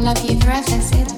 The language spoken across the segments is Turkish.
love you dresses. It's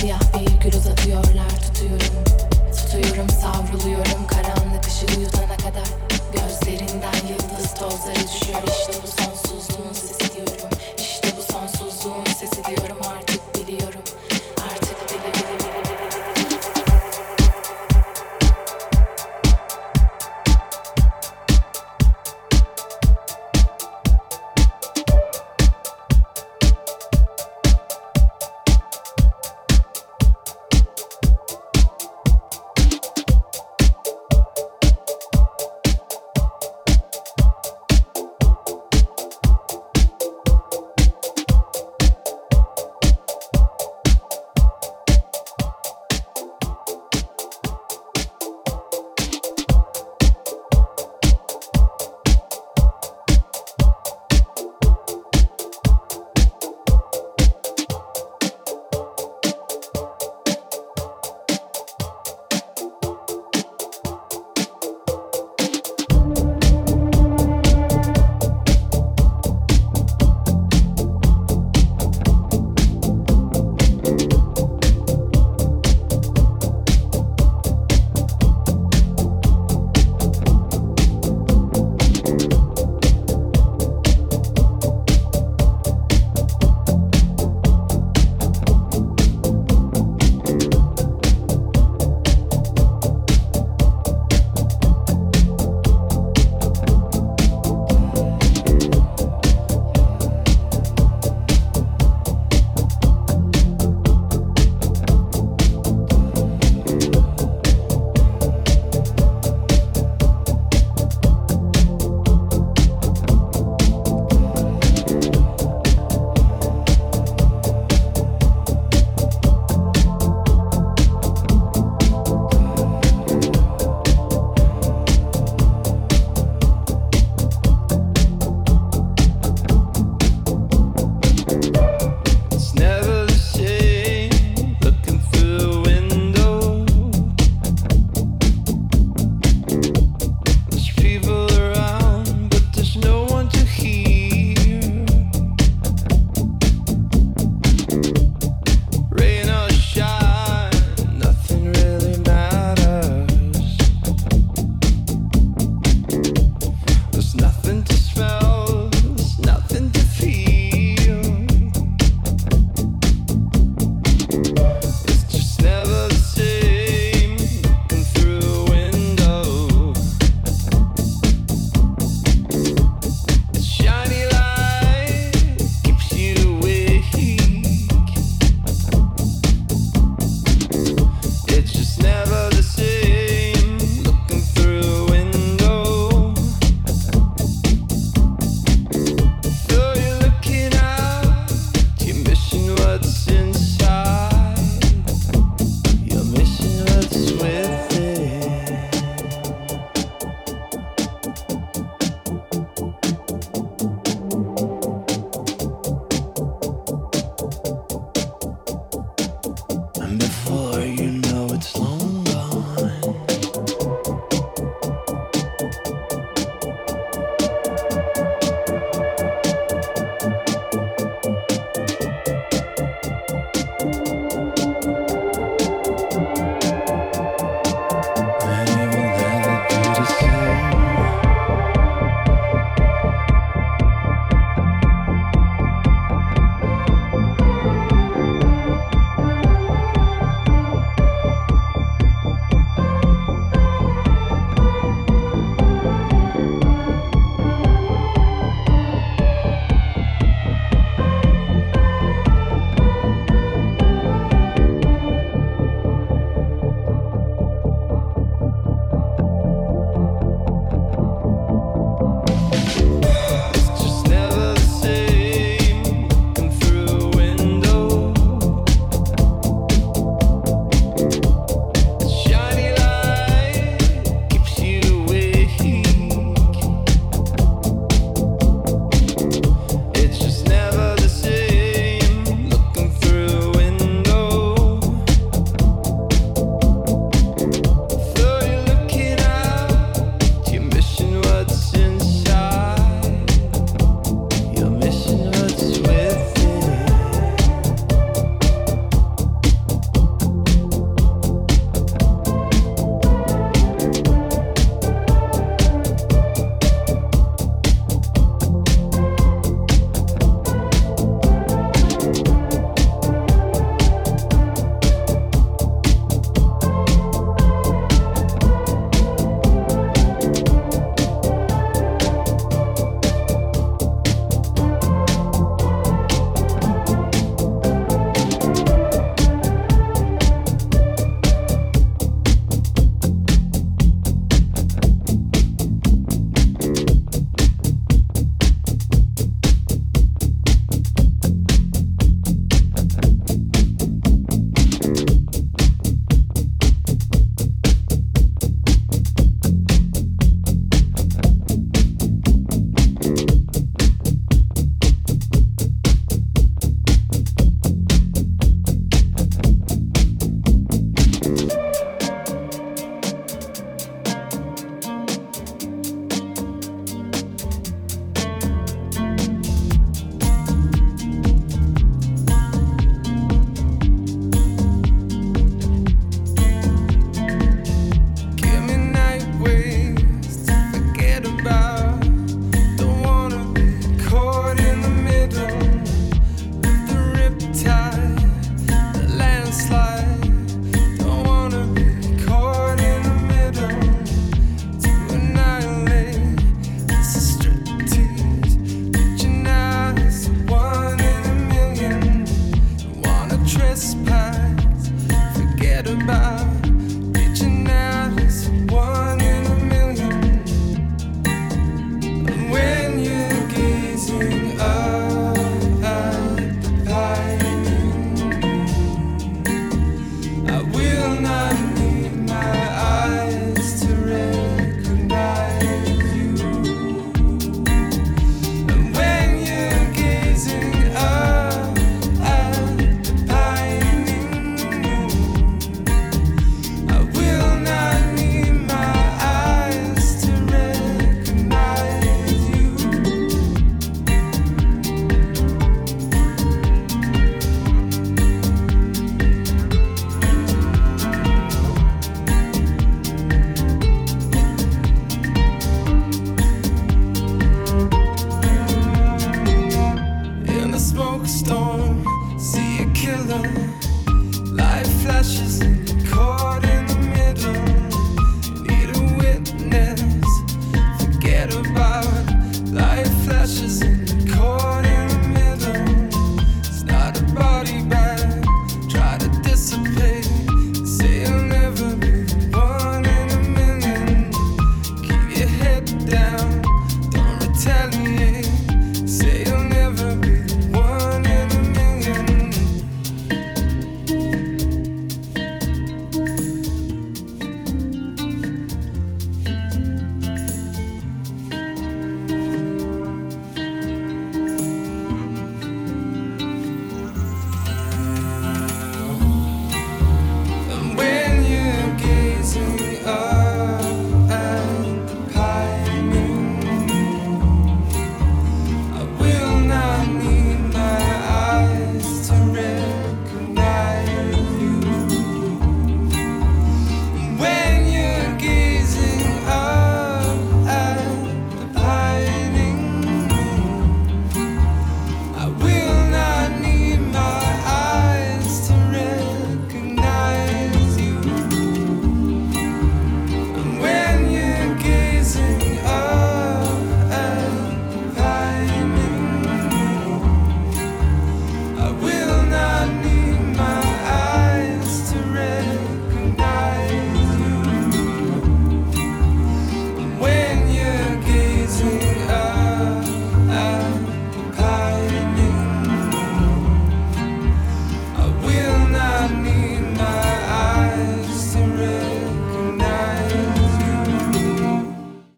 Siyah bir gül uzatıyorlar tutuyorum. Tutuyorum savruluyorum. Karanlık ışığı yutana kadar Gözlerinden yıldız tozları düşüyor. İşte bu sonsuzluğun sesi diyorum. İşte bu sonsuzluğun sesi diyorum artık